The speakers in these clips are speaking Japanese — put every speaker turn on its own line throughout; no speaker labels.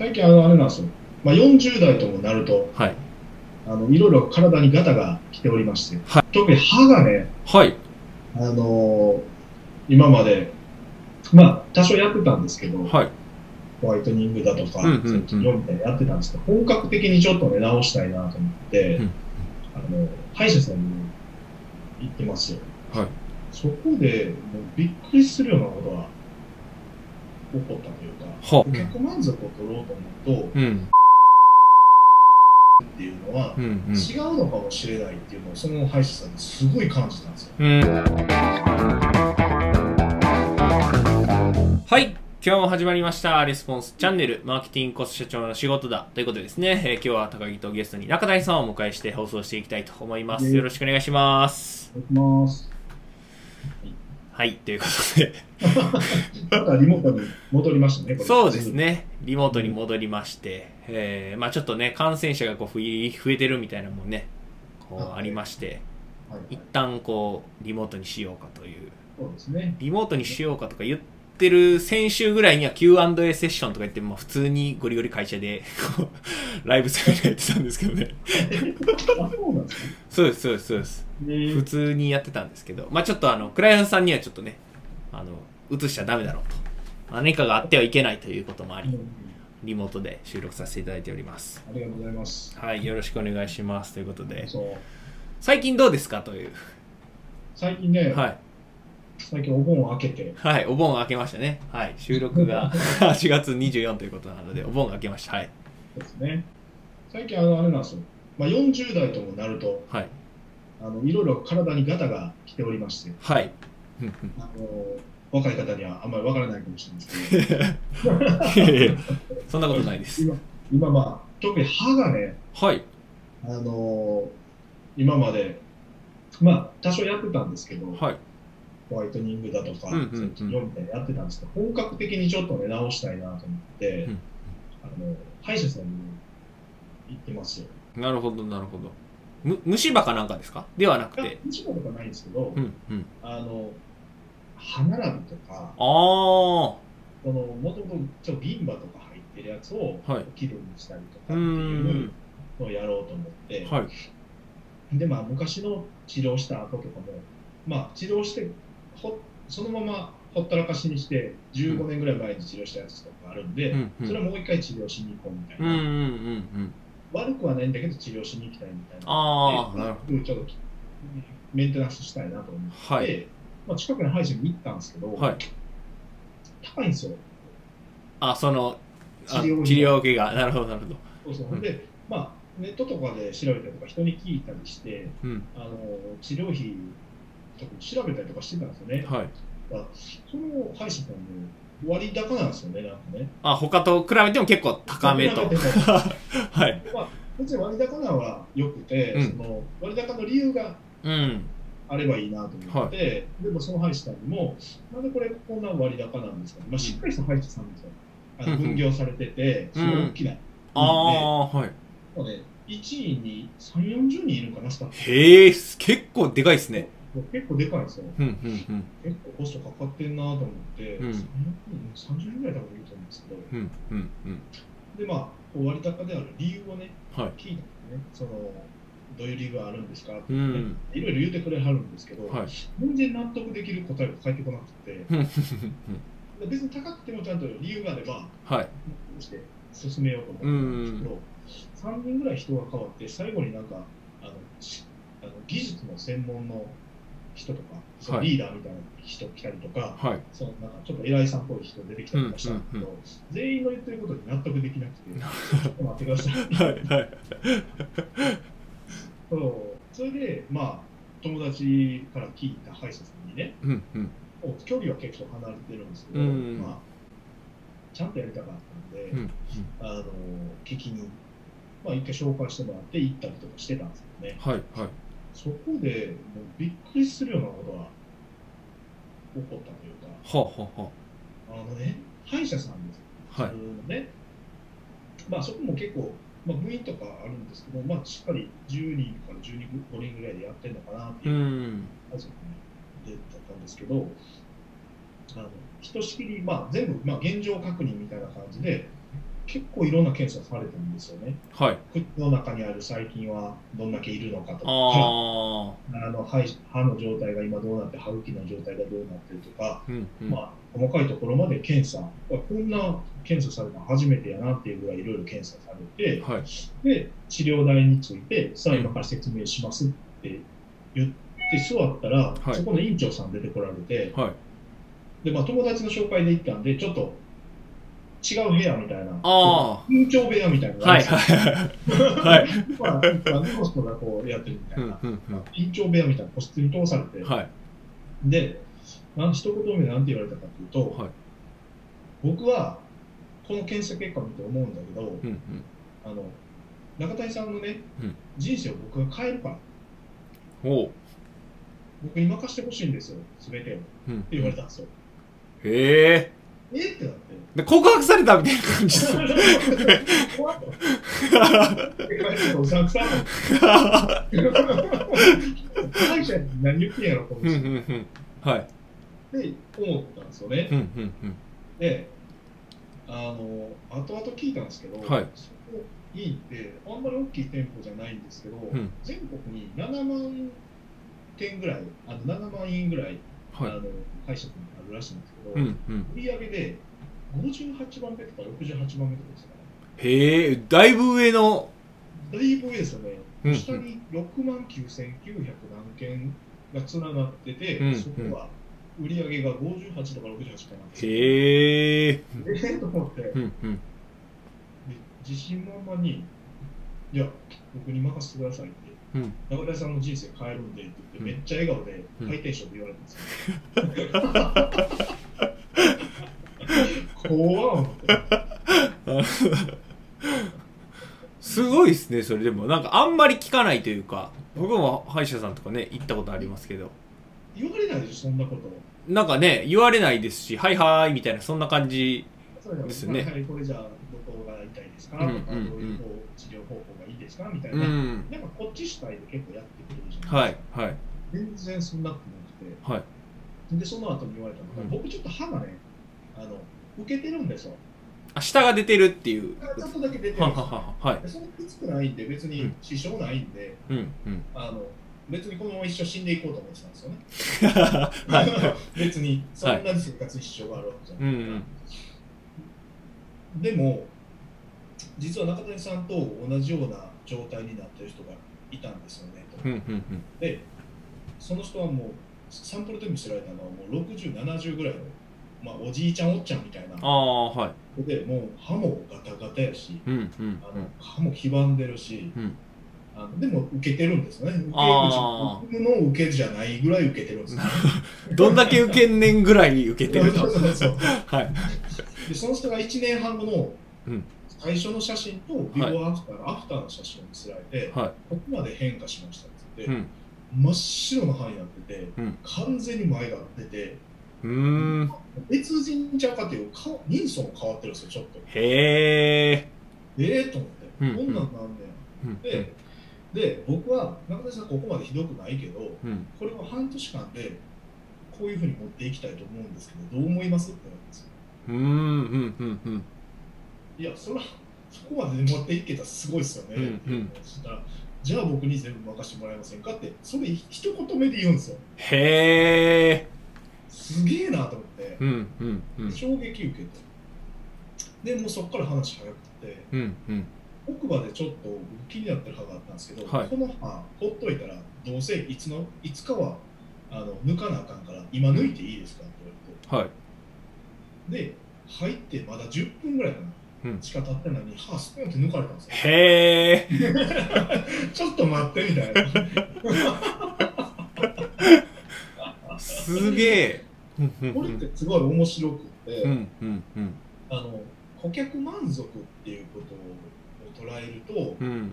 最近あの、あれなんですよ。まあ、40代ともなると、
はい。
あの、いろいろ体にガタが来ておりまして、
はい
特に歯がね、
はい。
あのー今まで、まあ、多少やってたんですけど、
はい。
ホワイトニングだとか、
うんうんうん
そういやってたんですけど、本格的にちょっとね、直したいなと思って、
うん
あの、歯医者さんに行ってますよ。
はい。
そこで、もうびっくりするようなことが起こったというか、
は
顧客満足を取ろうと思うと、
うん。
っていうのは
う、ん。うん。
違うのかもしれないっていうのを、その歯医者さんにすごい感じたんですよ。
うん。はい。今日も始まりました。レスポンスチャンネル、マーケティングコスト社長の仕事だ。ということでですね、えー今日は高木とゲストに中谷さんをお迎えして放送していきたいと思います。よろしくお願いします。
お願いします。
はい。ということで、
またリモートに戻りましたね、
そうです。ね。リモートに戻りまして、えー、まあちょっとね、感染者がこう増え増えてるみたいなのもね、こう
はい
ありまして、
はい、
一旦こう、リモートにしようかという
そうですね。
リモートにしようかとか言ってる先週ぐらいには Q&A セッションとか言って、まあ、普通にゴリゴリ会社でライブセミナーやってたんですけどね。
あ、そうなんですね。
そうです、そうです、そうです。
ね
普通にやってたんですけど、まあちょっとあの、クライアントさんにはちょっとね、あの、映しちゃダメだろうと。何かがあってはいけないということもあり、
うん
リモートで収録させていただいております。
ありがとうございます。
はい、よろしくお願いします。ということで。最近どうですかという。
最近ね、
はい。
最近お盆を開けて、
はい、お盆明けましたね。はい、収録が 8月24ということなので、お盆明けました。はい。
ですね。最近あの、あれなんですよ。まあ、40代ともなると、
はい。
あの、いろいろ体にガタが来ておりまして、
はい。
あの、若い方にはあんまりわからないかもしれないですけど、
そんなことないです。
今、今まあ、特に歯がね、
はい。
あの今まで、まあ、多少やってたんですけど、
はい。
ホワイトニングだとか、
うんうんうん
そういう治療みたいなのやってたんですけど、本格的にちょっとね、直したいなと思って、
うん
あの、歯医者さんに行ってますよ。
なるほど、なるほど。む虫歯かなんかですか？ではなくて。
虫歯とかないんですけど、
うんうん。
あの、歯並びとか、
ああ。
この、もともとちょっと銀歯とか入ってるやつを、
はい
きれいにしたりとかって
う
い
ん
うのをやろうと思って、
はい。
で、まあ、昔の治療した後とかも、まあ、治療して、ほそのままほったらかしにして、15年ぐらい前に治療したやつとかあるんで、
うんうん
それをもう一回治療しに行こうみたいな、
うんうんうんうん。
悪くはないんだけど、治療しに行きたいみたいな。
ああ、
で
なるほ
ちょっとメンテナンスしたいなと思って、
ど。はい。
まあ、近くの歯医者に行ったんですけど、
はい。
高いんですよ。
あ、その、あ
治療費
治療受けが。なるほど、なるほど。
そうそう。ほんで、まあ、ネットとかで調べたりとか、人に聞いたりして、
うん。
あの治療費とか調べたりとかしてたんですよね。
はい。
だからその歯医者さんの割高なんですよね、なんかね。
あ、他と比べても結構高めと はい。
まあ、別に割高なのは良くて、
うん
その割高の理由が
うん。
あればいいなと思って、でもその歯医者さんにも、なんでこれこんな割高なんですか、まあ、しっかりした歯医者さんですよ。あの
うんうん
分業されてて、すごい大きな。
ああ、はい。
もうね、1位に3、40人いるかな、スタッフ。
へえ、結構でかいですね。
結構でかいんですよ。
うんうんうん。
結構コストかかってんなと思って、
うん
3 30人ぐらい多分いると思うんですけど、
うんうんうん。
で、まあ、こう割高である理由をね、
はい。
聞いたんね。そのどういう理由があるんですかって、ね
うん。
いろいろ言ってくれはるんですけど、
はい。
全然納得できる答えが返ってこなくて、
うんうん
別に高くてもちゃんと理由があれば、
はい。
して進めようと思ったんですけど、3人ぐらい人が変わって、最後になんか、あのしあの技術の専門の人とか、その
はい
リーダーみたいな人来たりとか、
はい。
そのなんかちょっと偉いさんっぽい人出てきたりとかしたんですけど、
うんうん
全員の言ってることに納得できなくて、ちょっと待ってください。
はい。はい。
そうそれで、まあ、友達から聞いた歯医者さんにね、
うんうん。
距離は結構離れてるんですけど、
うん
まあ、ちゃんとやりたかったんで、
うん
あの聞きに、まあ、一回紹介してもらって行ったりとかしてたんですけどね、
はい。はい。
そこでもうびっくりするようなことが起こったというか、
はあ、は
あのね、歯医者さんです。
あ、は
普通のね、まあそこも結構、まあ、部員とかあるんですけど、まあ、しっかり10人から12、5人ぐらいでやってるのかなって
い。う。
いうん感じでだったんですけど、あのひとしきり、まあ、全部、まあ、現状確認みたいな感じで、結構いろんな検査されたんですよね。
はい。
口の中にある細菌はどんだけいるのかとか、
あ
あの歯歯の状態が今どうなって、歯茎の状態がどうなってるとか、
あ。うんうん。
まあ、細かいところまで検査、こんな検査されたの初めてやなっていうぐらいいろいろ検査されて、
はい。
で、治療代について、さあ今から説明しますって言って座ったら、
はい
そこの院長さん出てこられて、
はい。
で、まあ友達の紹介で行ったんで、ちょっと違う部屋みたいな、
あ
院長部屋みたいなの
はい。はい。はい。
ですよ、まあ、まあ、ホストがこうやってるみた
うん
いな、
うんうん。
院長部屋みたいな個室に通されて、
はい。
で、なん一言目なんて言われたかというと、
はい
僕はこの検査結果を見て思うんだけど、
うんうん。
あの中谷さんのね、
うん
人生を僕が変えるから、
おう。
僕に任せてほしいんですよ、すべてを。って
うん。
言われたんですよ。
へえ。
え？ってなって。
で告白されたみたいな感じです。
怖っと。うさん会社に何言ってんやろ、こ
うんう
の人。
んうん。はい。
って思ったんですよね。
うんうんうん。
で、あの、後々聞いたんですけど、
はい
そこいいって、あんまり大きい店舗じゃないんですけど、
ん
全国に7万店ぐらい、あの7万円ぐらい。あの会社にあるらしいんですけど、
うんうん。
売り上げで58番目とか68番目とかですかね。
へえ、だいぶ上の。
だいぶ上ですよね。
うん
下に6万9900何件がつながってて、
うん
そこは売り上げが58とか68かなんですよ。
へえ。
ええと思って、で
うんうん。
自信満々に、いや、僕に任せてくださいって、
うん
中田さんの人生変えるんでって言って、
うん
めっちゃ笑顔で、
うん
ハイテンションで言われたんですよ。怖。
すごいですね、それでも。なんかあんまり聞かないというか、僕も歯医者さんとかね、行ったことありますけど、
言われないでしょ、そんなこと。
なんかね、言われないですし、はいはーいみたいな、そんな感じ。ですよね
はい、これじゃあ、どこが痛いですか、
うん
とか、
うん
どういう治療方法がいいですか？みたいうな。
ん。
なんかこっち主体で結構やってくれるじゃな
はいい
ですか。、
はい、
全然そんなことなくて。
はい。
で、その後に言われたのが、
うん
僕ちょっと歯がね、あの、受けてるんですよ。
あ、下が出てるっていう。
ちょっとだけ出てるんですよ。
はははは。はい。
でそんなきつくないんで、別に
うん
支障ないんで、
うん、うん。
あの、別にこのまま一生死んでいこうと思ってたんですよね。
はい。
別に、そんなに生活に支障があるわけじゃないから。
うん
でも、実は中谷さんと同じような状態になってる人がいたんですよね。と
うん、うん、うん。
で、その人はもう、サンプルで見せられたのはもう60、70ぐらいの、まあ、おじいちゃん、おっちゃんみたいな
ああ、はい。
子で、もう歯もガタガタやし、
うん、うん、
あの歯も黄ばんでるし、
うん
あのでも受けてるんですよね。受けの受けじゃないぐらい受けてるんですよ、ね。
うん。どんだけ受けんねんぐらい受けてると。
そうそうそう
はい。
でその人が1年半後の
うん
最初の写真とビフォーアフター、アフターの写真を見せられて、
はい。
ここまで変化しましたって
う
言って、
ん。
真っ白な歯になってて、
うん
完全に前が出て、
うーん。
別人ちゃうかっていうか人相も変わってるんですよ、ちょっと。
へえ。
ええと思って、
うん
こんなんなんね
うん
ん。で、で、僕は中田さんここまでひどくないけど、
うん。
これを半年間でこういうふうに持っていきたいと思うんですけど、どう思います？って言われたんですよ。
うーん、うん、うん、うん。
いや、そら、そこまで持っていけたらすごいですよね。
うんうん
じゃあ僕に全部任せてもらえませんかって、それ一言目で言うんですよ。
へえ。
すげえなと思って、
うん、うん、うん。
衝撃受けて。で、もうそこから話早くて、
うん、うん。
奥歯でちょっと気になってる歯があったんですけど、
はい
この歯、ほっといたら、どうせいつのいつかはあの抜かなあかんから、今抜いていいですかって言われて。
はい。
で、入ってまだ10分ぐらいかな、
うん
しか経ってないのに、歯スポンって抜かれたんですよ。
へえ。
ちょっと待ってみたいな。
すげえ。
これってすごい面白くって、
うん、うん、うん。
あの顧客満足っていうことを捉えると、
うん。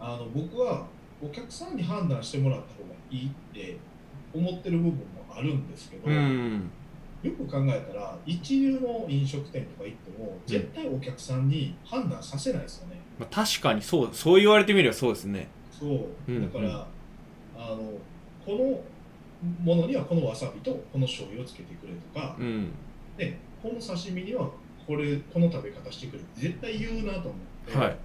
あの僕はお客さんに判断してもらった方がいいって思ってる部分もあるんですけど、
うん。
よく考えたら一流の飲食店とか行っても絶対お客さんに判断させないですよね。
まあ、確かにそう、そう言われてみればそうですね。
そう
うん
だから、あのこのものにはこのわさびとこの醤油をつけてくれとか、
うん。
でこの刺身にはこれこの食べ方してくれって絶対言うなと思って、
はい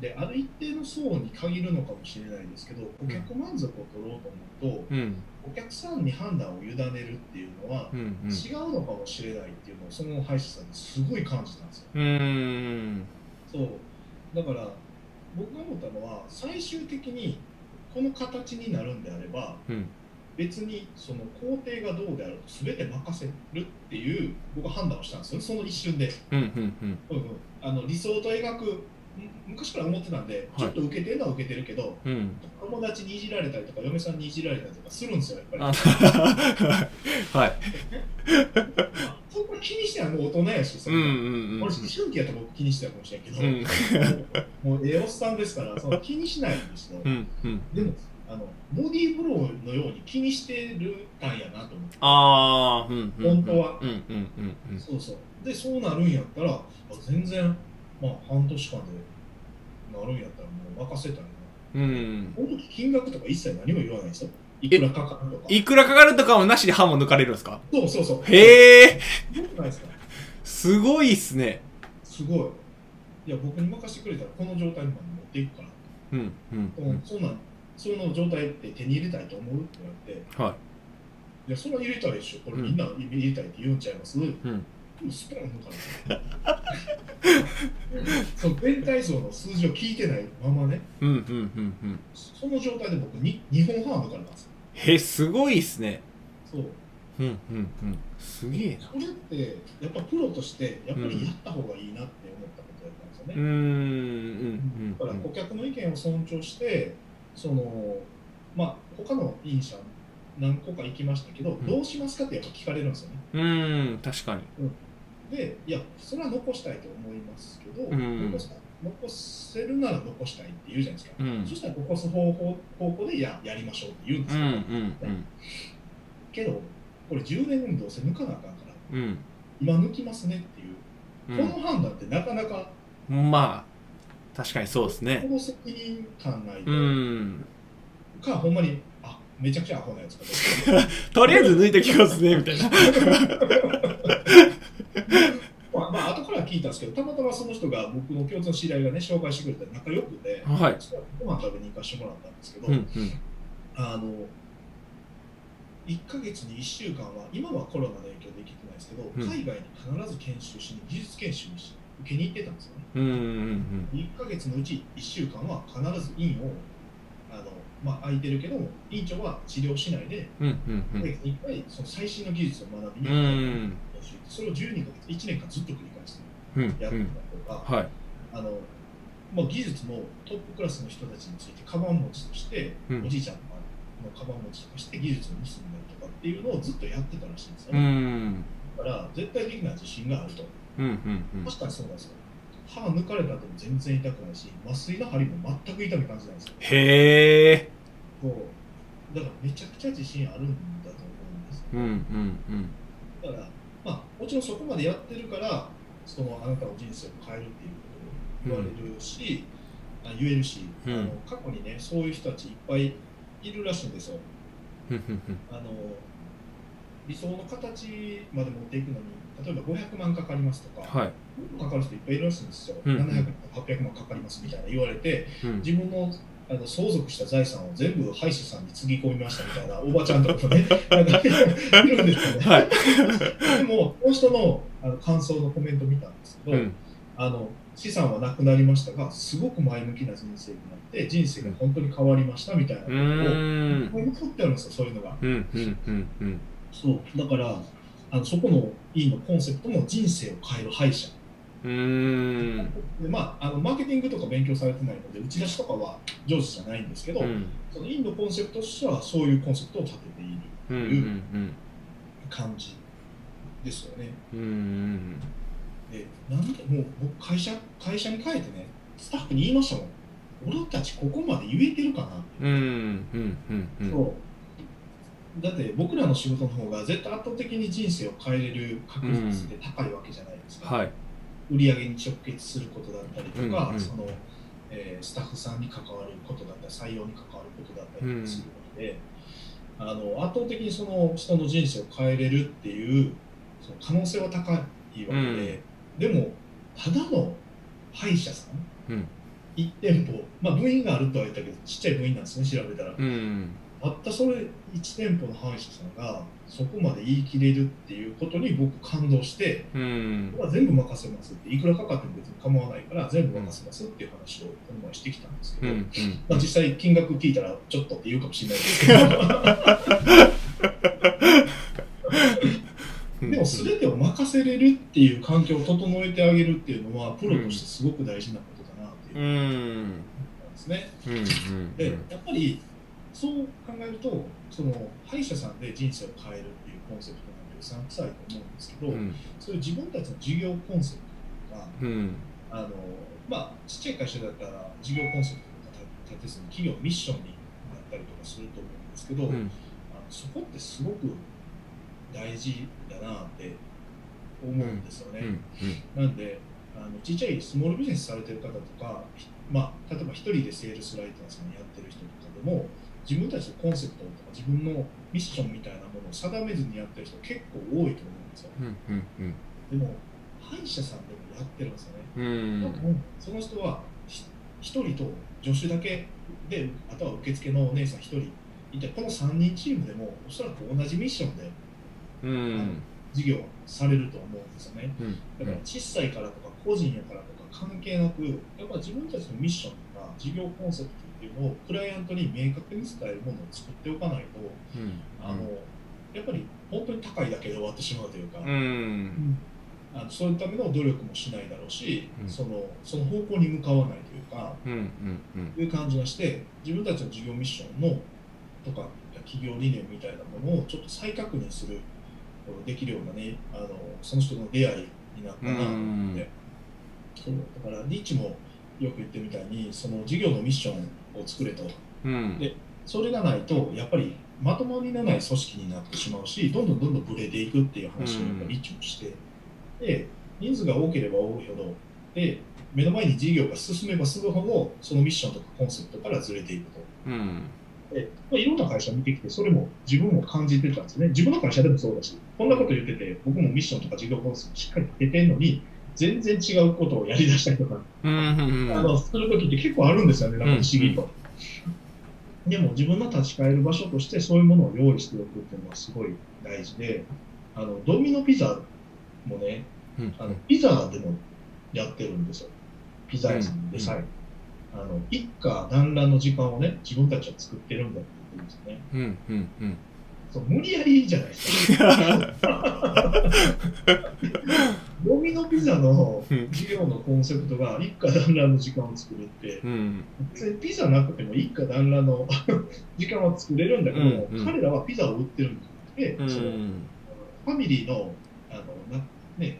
である一定の層に限るのかもしれないですけど顧客満足を取ろうと思うと、
うん
お客さんに判断を委ねるっていうのは、
うんうん。
違うのかもしれないっていうのをその歯医者さんにすごい感じたんですよ。
うーん。
そう。だから僕が思ったのは最終的にこの形になるんであれば
うん。
別にその工程がどうであろうと全て任せるっていう僕は判断をしたんですよその一瞬で、
うんうんうん。
うんうん、あの理想と描くむ昔から思ってたんで、
はい。
ちょっと受けてるのは受けてるけど
うん。
友達にいじられたりとか嫁さんにいじられたりとかするんですよやっ
あ
ぱ
はい。
りそこ気にしてはもう大人やしそ
うんうんうん
俺思春期やったら僕気にしてたかもしれんけど、
うん。
もうええおっさんですからその気にしないんですよ、
うんうん。
でもあのボディーブローのように気にしてるたんやなと思って。
ああうんうん。
本当は。
うんうんうんうん。
そうそう。でそうなるんやったらあ全然まあ半年間でなるんやったらもう任せたいな。
うん。
この時金額とか一切何も言わないですよ。いくらかかるとか。
いくらかかるとかもなしで歯も抜かれるんですか？
そうそうそう。
へえ
すごくないですか？
すごいっすね。
すごい。いや僕に任せてくれたらこの状態にまで持っていくから
うんうん
でもそんなんその状態って手に入れたいと思うって言われて。
はい。
いや、それは入れたいでしょ。これみんな入れたいって言うんちゃいます、うん、スポーン抜かれて。そう全体像の数字を聞いてないままね、
うんうんうんうん
その状態で僕に2本半抜かれたんですよ。
へすごいっすね
そう。
うんうんうんすげえな
それって、やっぱプロとして、やっぱりやった方がいいなって思ったことだったんですよね。
うんうんうん
だから顧客の意見を尊重して、その、まあ、他の飲者何個か行きましたけど、
ん
どうしますかってやっぱ聞かれるんですよね。
うんうん確かに
で、いや、それは残したいと思いますけど、
うん。
残す残せるなら残したいって言うじゃないですか。
うん。
そしたら残す方法方向でいややりましょうって言うんですよ。
うんうん
けど、これ10年後にどうせ抜かなあかんから、
うん。
今抜きますねっていう、
うん。
この判断ってなかなか、
うんまあ確かにそうです
こ
ね
の責任感ないか、ほんまに、あめちゃくちゃアホなやつかと。
とりあえず抜いてきますねみたいな
まあ、まあ後から聞いたんですけど、たまたまその人が僕の共通の知り合いがね、紹介してくれて仲良くて、
はい。
そご飯食べに行かせてもらったんですけど、
うんうん。
あの1ヶ月に1週間は、今はコロナの影響で行けてないですけど、
ん。
海外に必ず研修しに、技術研修にし受けに行ってたんですよね。
うんうん
1ヶ月のうち1週間は必ず院を、あのまあ、空いてるけども、院長は治療しないで、
うんうんうん。
1ヶ月に1回その最新の技術を学びに
う
行く
ん
研修それを12ヶ月、1年間ずっと繰り返して
うん
やってたり
うん
とか、
はい
あのまあ、技術もトップクラスの人たちについて、カバン持ちとして、
うん
おじいちゃんとかのカバン持ちとかして技術を盗んだりとかっていうのをずっとやってたらしいんですよ
う
ね。
ん
だから、絶対的な自信があると。
うんうんうん
確かにそうなんですよ。歯抜かれた後も全然痛くないし、麻酔の針も全く痛み感じないんですよ。
へえ
だからめちゃくちゃ自信あるんだと思うんです。
うんうんうん
だから、まあ、もちろんそこまでやってるから、そのあなたの人生を変えるっていうことを言われるし、あ言えるし、
うん。
あの過去にね、そういう人たちいっぱいいるらしいんですよ。
うんうん
あの理想の形まで持っていくのに、例えば500万かかりますとか、
はい。
かかる人いっぱいいるらしいんですよ。
うん
700万とか800万かかりますみたいな言われて、
うん。
自分のあの相続した財産を全部歯医者さんにつぎ込みましたみたいなおばちゃんとかもね、なんかいるんですよね。
はい
でも、この人のあの感想のコメント見たんですけど、
うん
あの資産はなくなりましたが、すごく前向きな人生になって、人生が本当に変わりましたみたいなこ
う
とを、残ってあるんですよ、そういうのが。
うんうんうんうん
そうだからあのそこの委員のコンセプトも人生を変える歯医者。
うーん
でまあ、あのマーケティングとか勉強されてないので、打ち出しとかは上手じゃないんですけど、
うん
そのインのコンセプトとしては、そういうコンセプトを立てている
うんうん
感じですよね。
うんうん
で、なんで、もう僕会社、会社に帰ってね、スタッフに言いましたもん。俺たちここまで言えてるかなって。だって僕らの仕事の方が絶対圧倒的に人生を変えれる確率って高いわけじゃないですか。
はい
売り上げに直結することだったりとか、
うんうん
そのえースタッフさんに関わることだったり、採用に関わることだったりすることで、あの圧倒的にその人の人生を変えれるっていうその可能性は高いわけで、でもただの歯医者さん、
うん、
1店舗、まあ、部員があるとは言ったけどちっちゃい部員なんですね調べたら、
うん、
たったそれ1店舗の歯医者さんがそこまで言い切れるっていうことに僕感動して、
うん、
全部任せますっていくらかかっても別に構わないから全部任せますっていう話をこの前してきたんですけど、
うんうん、
まあ、実際金額聞いたらちょっとって言うかもしれないですけど。でも全てを任せれるっていう環境を整えてあげるっていうのはプロとしてすごく大事なことだなっていうなん。ですね。でやっぱりそう考えるとその歯医者さんで人生を変えるっていうコンセプトなんでうさんくさいと思うんですけど、うん、そういう自分たちの事業コンセプトとか、
うん、
あのまあちっちゃい会社だったら事業コンセプトとか立てずに企業ミッションになったりとかすると思うんですけど、うん、あのそこってすごく大事だなって思うんですよね。なんであのちっちゃいスモールビジネスされてる方とか、まあ、例えば一人でセールスライターさんやってる人とかでも自分たちのコンセプトとか自分のミッションみたいなものを定めずにやってる人結構多いと思うんですよ。でも歯医者さんでもやってるんですよね。
うん、
その人は一人と助手だけであとは受付のお姉さん一人いてこの3人チームでもおそらく同じミッションで
うん、
事業されると思うんですよね、うん、だから小さいからとか個人やからとか関係なくやっぱ自分たちのミッションとか事業コンセプトっていうのをクライアントに明確に伝えるものを作っておかないと、
うん、
あのやっぱり本当に高いだけで終わってしまうというか、
うん、
あのそういうための努力もしないだろうし、そのその方向に向かわないというか、いう感じがして自分たちの事業ミッションのとか企業理念みたいなものをちょっと再確認するできるようなねあのその人の出会いになったなと思って、そう。だからリーチもよく言ってみたいにその事業のミッションを作れと、
うん、
でそれがないとやっぱりまとまりのない組織になってしまうしどんどんどんどんブレていくっていう話をやっぱリーチもして、で人数が多ければ多いほどで目の前に事業が進めば進むほどそのミッションとかコンセプトからずれていくと。
うん。
で、まあ、いろんな会社見てきて、それも自分も感じてたんですね。自分の会社でもそうだし、こんなこと言ってて、僕もミッションとか事業コンセプトしっかり出てんのに、全然違うことをやりだしたりとか、
うんうんうん、あ
のするときって結構あるんですよね、なんか不思議と。でも自分の立ち返る場所としてそういうものを用意しておくっていうのはすごい大事で、あのドミノピザもね、
うん、
あのピザでもやってるんですよ。ピザ屋さんでさえ。あの一家団らんの時間をね自分たちは作ってるんだって言ってるんですよね。
うんうんうん
そう無理やりじゃないですか。ドミノピザの事業のコンセプトが一家団らんの時間を作るって、
うん、
別にピザなくても一家団らんの 時間は作れるんだけども、うんうん、彼らはピザを売ってるんじゃなくて、
うん、
そのファミリーのあのな、ね、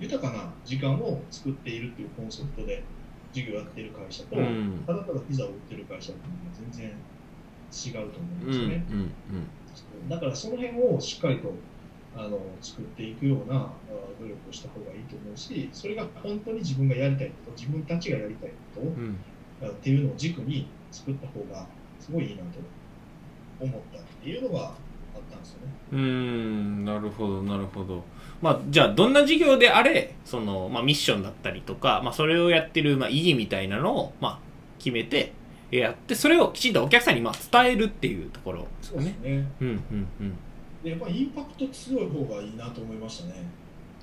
豊かな時間を作っているっていうコンセプトで事業やってる会社と、うん、ただただピザを売ってる会社っていうのは全然違うと思うんですよね。
うんうん
うん、だからその辺をしっかりとあの作っていくような努力をした方がいいと思うし、それが本当に自分がやりたいこと、自分たちがやりたいこと、うん、っていうのを軸に作った方がすごいいいなと思ったっていうのがあったんですよね。
うんなるほどなるほど。まあ、じゃあどんな事業であれその、まあ、ミッションだったりとか、まあ、それをやってる、まあ、意義みたいなのを、まあ、決めてやってそれをきちんとお客さんに、まあ、伝えるっていうところです
よね。ね
うんうんうん
でやっぱりインパクト強い方がいいなと思いましたね。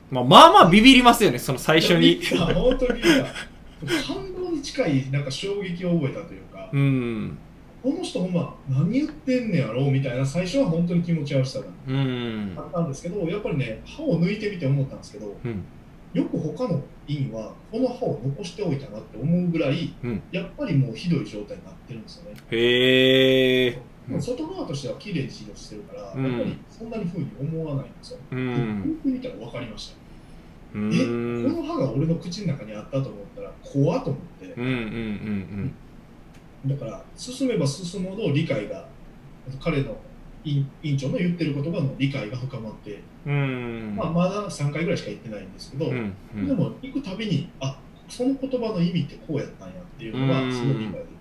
まあ、まあまあビビりますよね、その最初に。
本当に感動に近いなんか衝撃を覚えたというか。
うん
この人ほんま何言ってんねやろうみたいな最初は本当に気持ち悪さがあったんですけど、やっぱりね歯を抜いてみて思ったんですけど、
うん、
よく他の院はこの歯を残しておいたなって思うぐらい、
うん、
やっぱりもうひどい状態になってるんですよね。
へえ。
外側としては綺麗に治療してるから、うん、やっぱりそんなにふうに思わないんですよ。
うん、
よく見たら分かりました。えこの歯が俺の口の中にあったと思ったら怖っと思って。
うんうんうんうん。
だから進めば進むほど理解が彼の委員長の言ってる言葉の理解が深まって、まあ、まだ3回ぐらいしか言ってないんですけど、
うん。うん、
でも行くたびにあその言葉の意味ってこうやったんやっていうのがすごい理解でき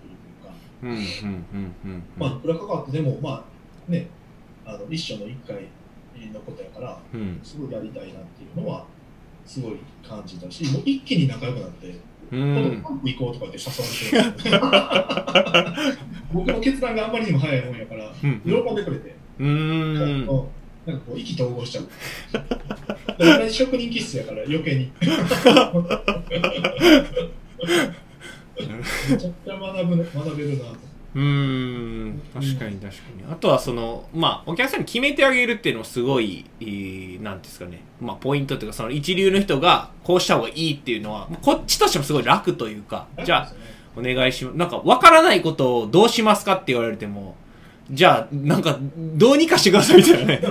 まあいくらかかってでもまあねあの一生の1回のことやから、すごいやりたいなっていうのはすごい感じたしもう一気に仲良くなって
うん。
行こうとか言って誘われて。る 僕の決断があんまりにも早いもんやから
うん
喜んでくれて、
うーん
なんかこう意気投合しちゃうで同じ職人気質やから余計に。めちゃくちゃ学ぶ学べるなと。
うーん確かに確かに。あとはそのまあお客さんに決めてあげるっていうのもすごいえーなんていうんですかね。まあポイントっていうかその一流の人がこうした方がいいっていうのはこっちとしてもすごい楽というかじゃあお願いします。なんかわからないことをどうしますかって言われてもじゃあなんかどうにかしてくださいみたいなね。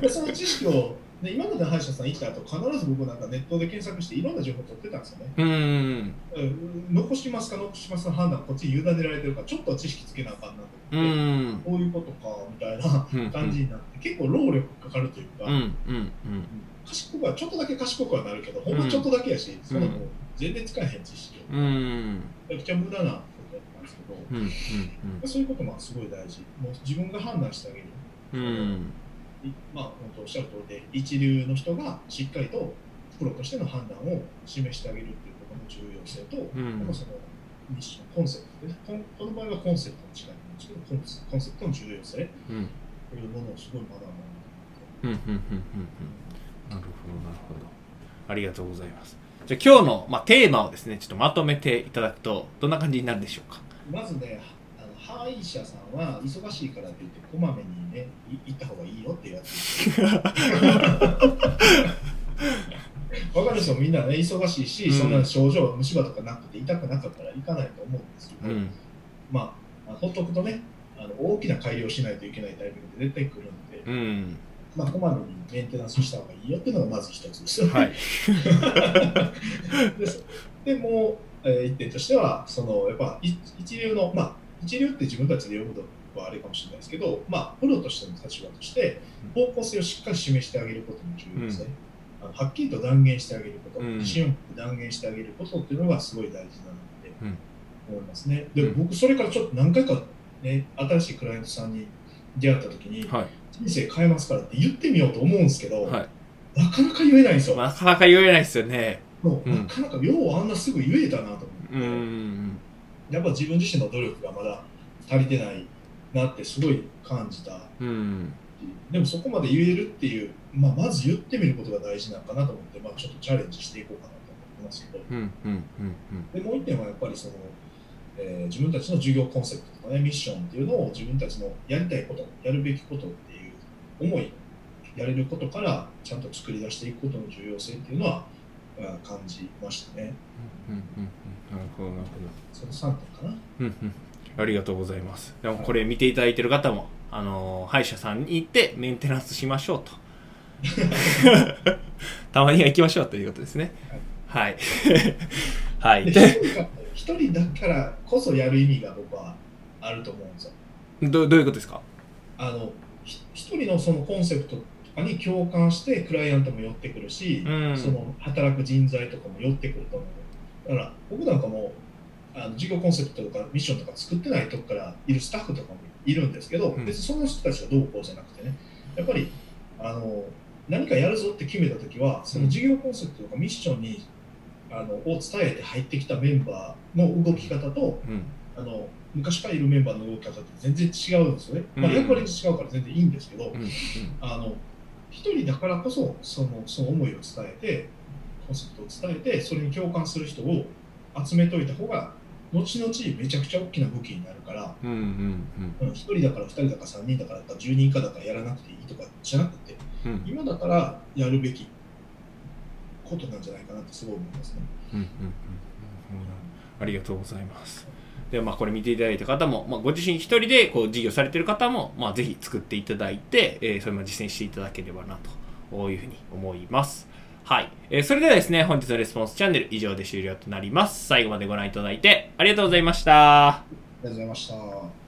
でその知識を、ね、今まで歯医者さん行った後必ず僕なんかネットで検索していろんな情報取ってたんですよね。
うーん
うん。残しますか残しますかの判断こっちに委ねられてるからちょっと知識つけなあかんなと
う
思って、
ーん
こういうことかみたいな
うん
感じになって、結構労力かかるというか、
うんうん
賢くはちょっとだけ賢くはなるけど、ほんまちょっとだけやし、そのもう全然使えへん知識を、
うんうん
めちゃくちゃ無駄なことやったんですけど、
うんうん
そういうこともすごい大事。もう自分が判断してあげる。
うん
まあ、本当おっしゃる通りで、一流の人がしっかりとプロとしての判断を示してあげるっていうことの重要性と、
うん
そのミッション、コンセプトで、この場合はコンセプトに近いんですけど、コンセコンセプトの重要性
うん。
というものをすごい学んだ
うんうんうんうんうん。なるほどなるほど。ありがとうございます。じゃあ今日の、まあ、テーマをですねちょっとまとめていただくとどんな感じになるでしょうか？
まずね、歯医者さんは忙しいからって言って、こまめにね、い行った方がいいよってやつ。わかる人もみんなね、忙しいし、
うん。
そんな症状、虫歯とかなくて痛くなかったら行かないと思うんですけど、
うん。
まあ、ほっとくとね、あの大きな改良しないといけないタイミングで絶対来るんで、
うん。
まあ、こまめにメンテナンスした方がいいよっていうのがまず一つですよね。
はい。
ですでもう、えー一点としては、そのやっぱい一流の、まあ、一流って自分たちで呼ぶのはあれかもしれないですけど、まあ、プロとしての立場として、方向性をしっかり示してあげることも重要ですね。あのはっきりと断言してあげること、
うん。
自信を持って断言してあげることっていうのがすごい大事なので、
うん。
思いますね。で、
うん。
僕、それからちょっと何回か、ね、新しいクライアントさんに出会った時に、
はい。
人生変えますからって言ってみようと思うんですけど、
はい。
なかなか言えないんですよ。
なかなか言えないですよね。
もう
うん。
なかなかようあんなすぐ言えたなと思って、
うん
やっぱ自分自身の努力がまだ足りてないなってすごい感じた。
うん。
でもそこまで言えるっていう、まあ、まず言ってみることが大事なのかなと思って、まあ、ちょっとチャレンジしていこうかなと思ってますけど。
うんうんうん
でもう一点はやっぱりその、えー自分たちの授業コンセプトとかねミッションっていうのを自分たちのやりたいことやるべきことっていう思いやれることからちゃんと作り出していくことの重要性っていうのはあ感じましたね
うんうんうんなるほどなるほど
その3点かな
うんうんありがとうございます。でもこれ見ていただいてる方も、あのー歯医者さんに行ってメンテナンスしましょうと。たまには行きましょうということですね。はい。はい。
一人だからこそやる意味が僕はあると思うんですよ。
どどういうことですか？
あのひ一人のそのコンセプトに共感してクライアントも寄ってくるし、
うん
その働く人材とかも寄ってくると思う。だから僕なんかもあの事業コンセプトとかミッションとか作ってないとこからいるスタッフとかもいるんですけど、
うん
別にその人たちがどうこうじゃなくてねやっぱりあの何かやるぞって決めた時はその事業コンセプトとかミッションにあのを伝えて入ってきたメンバーの動き方と
うん。
あの昔からいるメンバーの動き方って全然違うんですよね。まあ、
うん
役割が違うから全然いいんですけど、
うん。
あの一人だからこそそのその思いを伝えてコンセプトを伝えてそれに共感する人を集めといた方が後々めちゃくちゃ大きな武器になるから
うん。うん。
うん一人だから二人だから三人だから10人以下だからやらなくていいとかじゃなくて
うん。うん。
今だからやるべきことなんじゃないかなってすごい思いますね。
うん。うん。ありがとうございます。で、まあ、これ見ていただいた方も、まあ、ご自身一人でこう事業されている方も、まあ、ぜひ作っていただいて、えーそれも実践していただければなというふうに思います。はい。えーそれではですね、本日のレスポンスチャンネル以上で終了となります。最後までご覧いただいてありがとうございました。
ありがとうございました。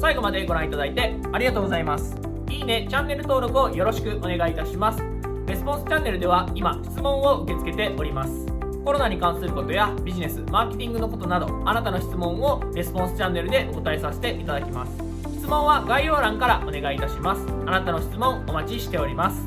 最後までご覧いただいてありがとうございますいいねチャンネル登録をよろしくお願いいたしますレスポンスチャンネルでは今質問を受け付けておりますコロナに関することやビジネスマーケティングのことなどあなたの質問をレスポンスチャンネルでお答えさせていただきます。質問は概要欄からお願いいたします。あなたの質問お待ちしております。